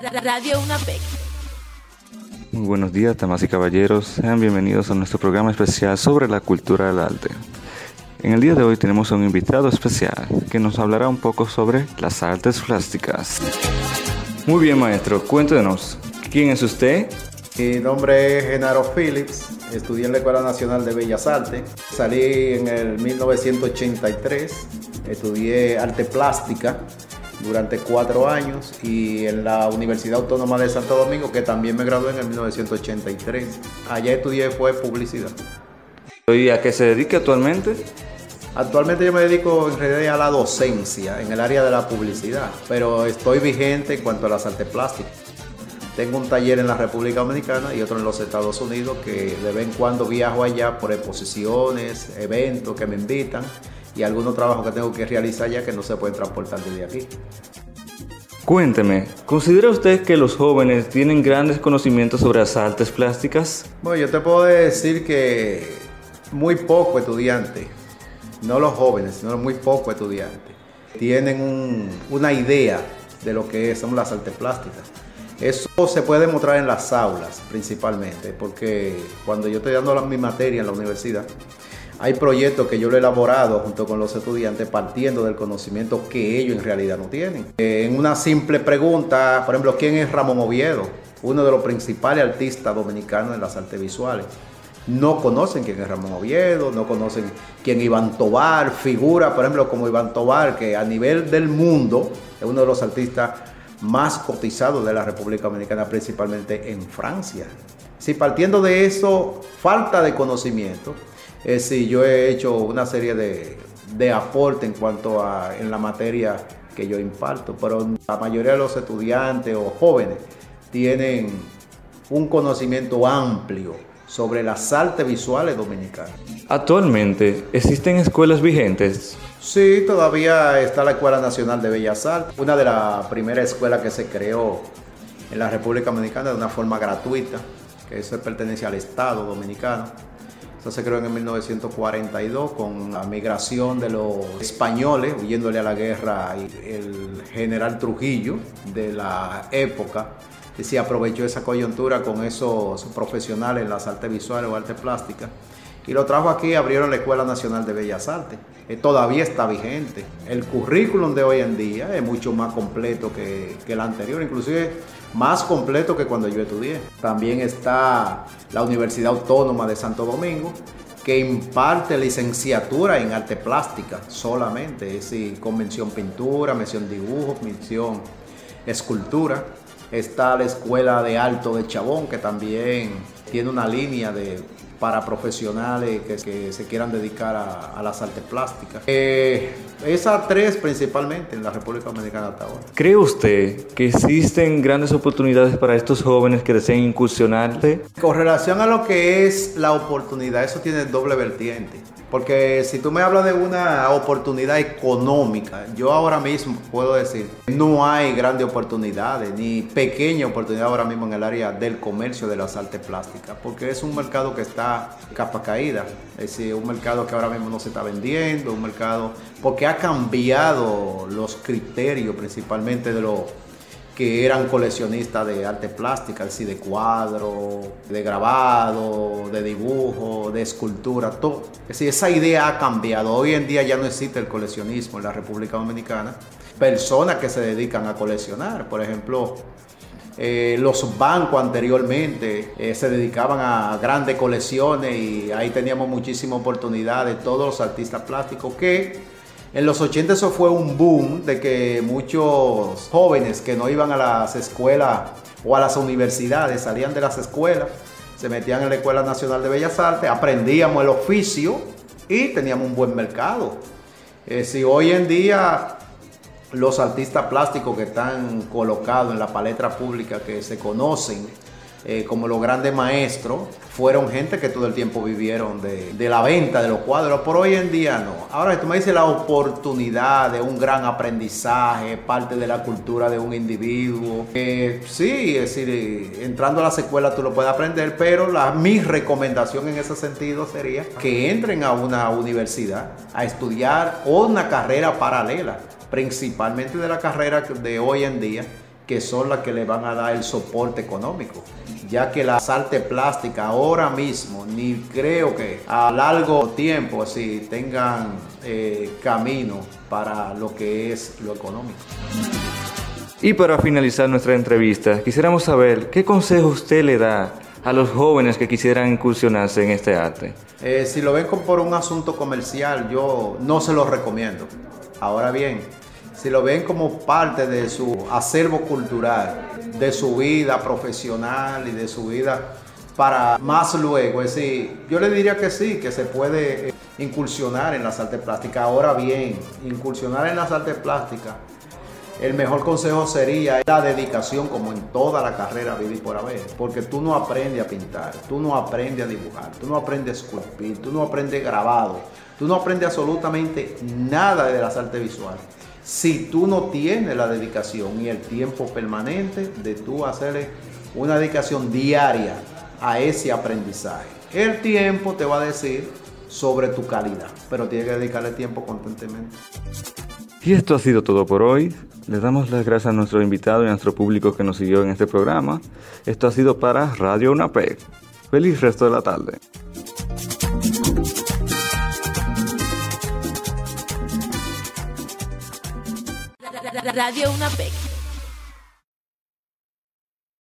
Radio UNAPEC. Muy buenos días, damas y caballeros. Sean bienvenidos a nuestro programa especial sobre la cultura del arte. En el día de hoy tenemos a un invitado especial que nos hablará un poco sobre las artes plásticas. Muy bien, maestro, cuéntenos, ¿quién es usted? Mi nombre es Genaro Phillips, estudié en la Escuela Nacional de Bellas Artes, salí en el 1983, estudié arte plástica durante cuatro años y en la Universidad Autónoma de Santo Domingo, que también me gradué en el 1983. Allá estudié fue publicidad. ¿Y a qué se dedica actualmente? Actualmente yo me dedico en realidad a la docencia en el área de la publicidad, pero estoy vigente en cuanto a las artes plásticas. Tengo un taller en la República Dominicana y otro en los Estados Unidos que de vez en cuando viajo allá por exposiciones, eventos que me invitan y algunos trabajos que tengo que realizar allá que no se pueden transportar desde aquí. Cuénteme, ¿considera usted que los jóvenes tienen grandes conocimientos sobre las artes plásticas? Bueno, yo te puedo decir que muy poco estudiantes no los jóvenes, sino muy pocos estudiantes, tienen una idea de lo que son las artes plásticas. Eso se puede demostrar en las aulas principalmente, porque cuando yo estoy dando mi materia en la universidad, hay proyectos que yo lo he elaborado junto con los estudiantes partiendo del conocimiento que ellos en realidad no tienen. Eh, en una simple pregunta, por ejemplo, ¿quién es Ramón Oviedo? Uno de los principales artistas dominicanos en las artes visuales no conocen quién es Ramón Oviedo, no conocen quién Iván Tobar, figura, por ejemplo, como Iván Tobar, que a nivel del mundo es uno de los artistas más cotizados de la República Dominicana, principalmente en Francia. Si partiendo de eso, falta de conocimiento, es si yo he hecho una serie de, de aportes en cuanto a en la materia que yo imparto, pero la mayoría de los estudiantes o jóvenes tienen un conocimiento amplio sobre las artes visuales dominicanas. Actualmente, ¿existen escuelas vigentes? Sí, todavía está la Escuela Nacional de Bellas Artes, una de las primeras escuelas que se creó en la República Dominicana de una forma gratuita, que eso pertenece al Estado dominicano. Eso se creó en 1942 con la migración de los españoles, huyéndole a la guerra, el general Trujillo de la época y se aprovechó esa coyuntura con esos profesionales en las artes visuales o artes plásticas. Y lo trajo aquí, abrieron la Escuela Nacional de Bellas Artes. que todavía está vigente. El currículum de hoy en día es mucho más completo que, que el anterior, inclusive más completo que cuando yo estudié. También está la Universidad Autónoma de Santo Domingo, que imparte licenciatura en arte plástica solamente, es decir, con mención pintura, mención dibujo, mención escultura. Está la Escuela de Alto de Chabón, que también tiene una línea de, para profesionales que, se quieran dedicar a, las artes plásticas. Eh, esas tres principalmente en la República Dominicana hasta ahora. ¿Cree usted que existen grandes oportunidades para estos jóvenes que deseen incursionarse? Con relación a lo que es la oportunidad, eso tiene doble vertiente. Porque si tú me hablas de una oportunidad económica, yo ahora mismo puedo decir, no hay grandes oportunidades, ni pequeña oportunidad ahora mismo en el área del comercio de las artes plásticas, porque es un mercado que está capa caída, es decir, un mercado que ahora mismo no se está vendiendo, un mercado, porque ha cambiado los criterios principalmente de los que eran coleccionistas de arte plástica, así de cuadro, de grabado, de dibujo, de escultura, todo. Es decir, esa idea ha cambiado. Hoy en día ya no existe el coleccionismo en la República Dominicana. Personas que se dedican a coleccionar, por ejemplo, eh, los bancos anteriormente eh, se dedicaban a grandes colecciones y ahí teníamos muchísima oportunidad de todos los artistas plásticos que en los 80 eso fue un boom de que muchos jóvenes que no iban a las escuelas o a las universidades salían de las escuelas, se metían en la Escuela Nacional de Bellas Artes, aprendíamos el oficio y teníamos un buen mercado. Eh, si hoy en día los artistas plásticos que están colocados en la palestra pública que se conocen eh, como los grandes maestros, fueron gente que todo el tiempo vivieron de, la venta de los cuadros, por hoy en día no. Ahora tú me dices la oportunidad de un gran aprendizaje, parte de la cultura de un individuo. sí, es decir, entrando a las escuelas tú lo puedes aprender, pero la, mi recomendación en ese sentido sería que entren a una universidad a estudiar una carrera paralela, principalmente de la carrera de hoy en día que son las que le van a dar el soporte económico, ya que la salte plástica ahora mismo, ni creo que a largo tiempo así tengan eh, camino para lo que es lo económico. Y para finalizar nuestra entrevista, quisiéramos saber qué consejo usted le da a los jóvenes que quisieran incursionarse en este arte. Eh, si lo ven por un asunto comercial, yo no se lo recomiendo. Ahora bien, si lo ven como parte de su acervo cultural, de su vida profesional y de su vida para más luego, es decir, yo le diría que sí, que se puede eh, incursionar en las artes plásticas. Ahora bien, incursionar en las artes plásticas, el mejor consejo sería la dedicación como en toda la carrera vivir por haber, porque tú no aprendes a pintar, tú no aprendes a dibujar, tú no aprendes a esculpir, tú no aprendes grabado, tú no aprendes absolutamente nada de las artes visuales si tú no tienes la dedicación y el tiempo permanente de tú hacerle una dedicación diaria a ese aprendizaje. El tiempo te va a decir sobre tu calidad, pero tienes que dedicarle tiempo constantemente. Y esto ha sido todo por hoy. Les damos las gracias a nuestro invitado y a nuestro público que nos siguió en este programa. Esto ha sido para Radio UNAPEC. Feliz resto de la tarde. Radio UNAPEC